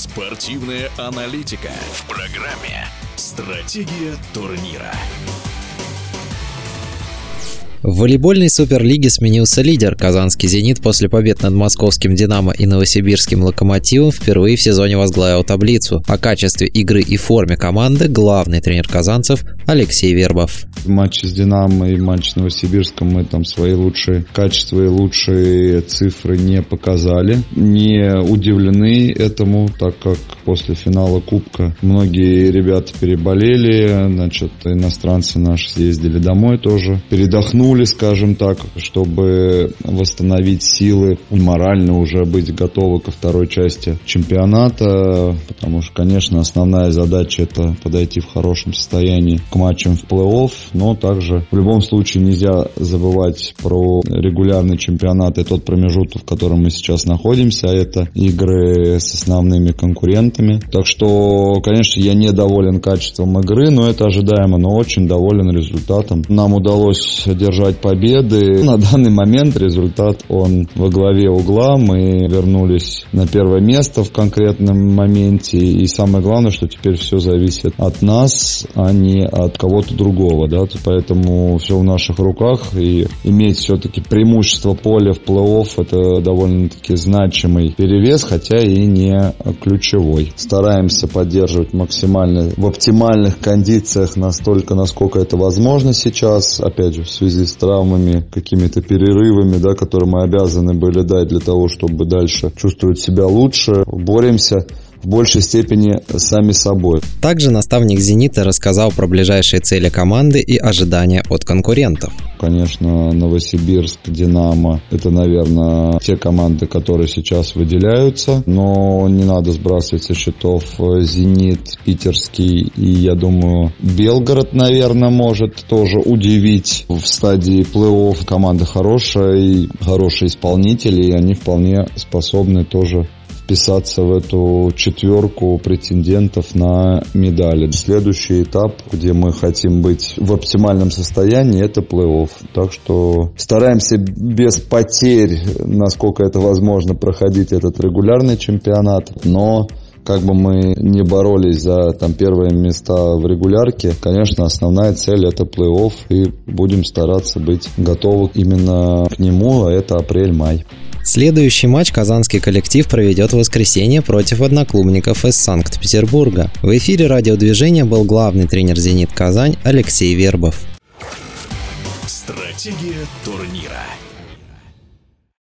Спортивная аналитика в программе «Стратегия турнира». В волейбольной суперлиге сменился лидер. Казанский «Зенит» после побед над московским «Динамо» и новосибирским «Локомотивом» впервые в сезоне возглавил таблицу. О качестве игры и форме команды главный тренер казанцев Алексей Вербов. В матче с «Динамо» и матч с Новосибирском мы там свои лучшие качества и лучшие цифры не показали. Не удивлены этому, так как после финала Кубка многие ребята переболели, значит, иностранцы наши съездили домой тоже, передохнули скажем так, чтобы восстановить силы и морально уже быть готовы ко второй части чемпионата, потому что, конечно, основная задача это подойти в хорошем состоянии к матчам в плей-офф, но также в любом случае нельзя забывать про регулярный чемпионат и тот промежуток, в котором мы сейчас находимся, а это игры с основными конкурентами. Так что, конечно, я недоволен качеством игры, но это ожидаемо, но очень доволен результатом. Нам удалось одержать победы. На данный момент результат он во главе угла. Мы вернулись на первое место в конкретном моменте. И самое главное, что теперь все зависит от нас, а не от кого-то другого. Да? Поэтому все в наших руках. И иметь все-таки преимущество поля в плей-офф это довольно-таки значимый перевес, хотя и не ключевой. Стараемся поддерживать максимально в оптимальных кондициях настолько, насколько это возможно сейчас. Опять же, в связи с травмами, какими-то перерывами, да, которые мы обязаны были дать для того, чтобы дальше чувствовать себя лучше. Боремся в большей степени сами собой. Также наставник «Зенита» рассказал про ближайшие цели команды и ожидания от конкурентов. Конечно, Новосибирск, Динамо – это, наверное, те команды, которые сейчас выделяются, но не надо сбрасывать со счетов «Зенит», «Питерский» и, я думаю, Белгород, наверное, может тоже удивить в стадии плей-офф. Команда хорошая и хорошие исполнители, и они вполне способны тоже вписаться в эту четверку претендентов на медали. Следующий этап, где мы хотим быть в оптимальном состоянии, это плей-офф. Так что стараемся без потерь, насколько это возможно, проходить этот регулярный чемпионат, но как бы мы не боролись за там первые места в регулярке, конечно, основная цель это плей-офф и будем стараться быть готовы именно к нему, а это апрель-май. Следующий матч казанский коллектив проведет в воскресенье против одноклубников из Санкт-Петербурга. В эфире радиодвижения был главный тренер «Зенит Казань» Алексей Вербов. Стратегия турнира.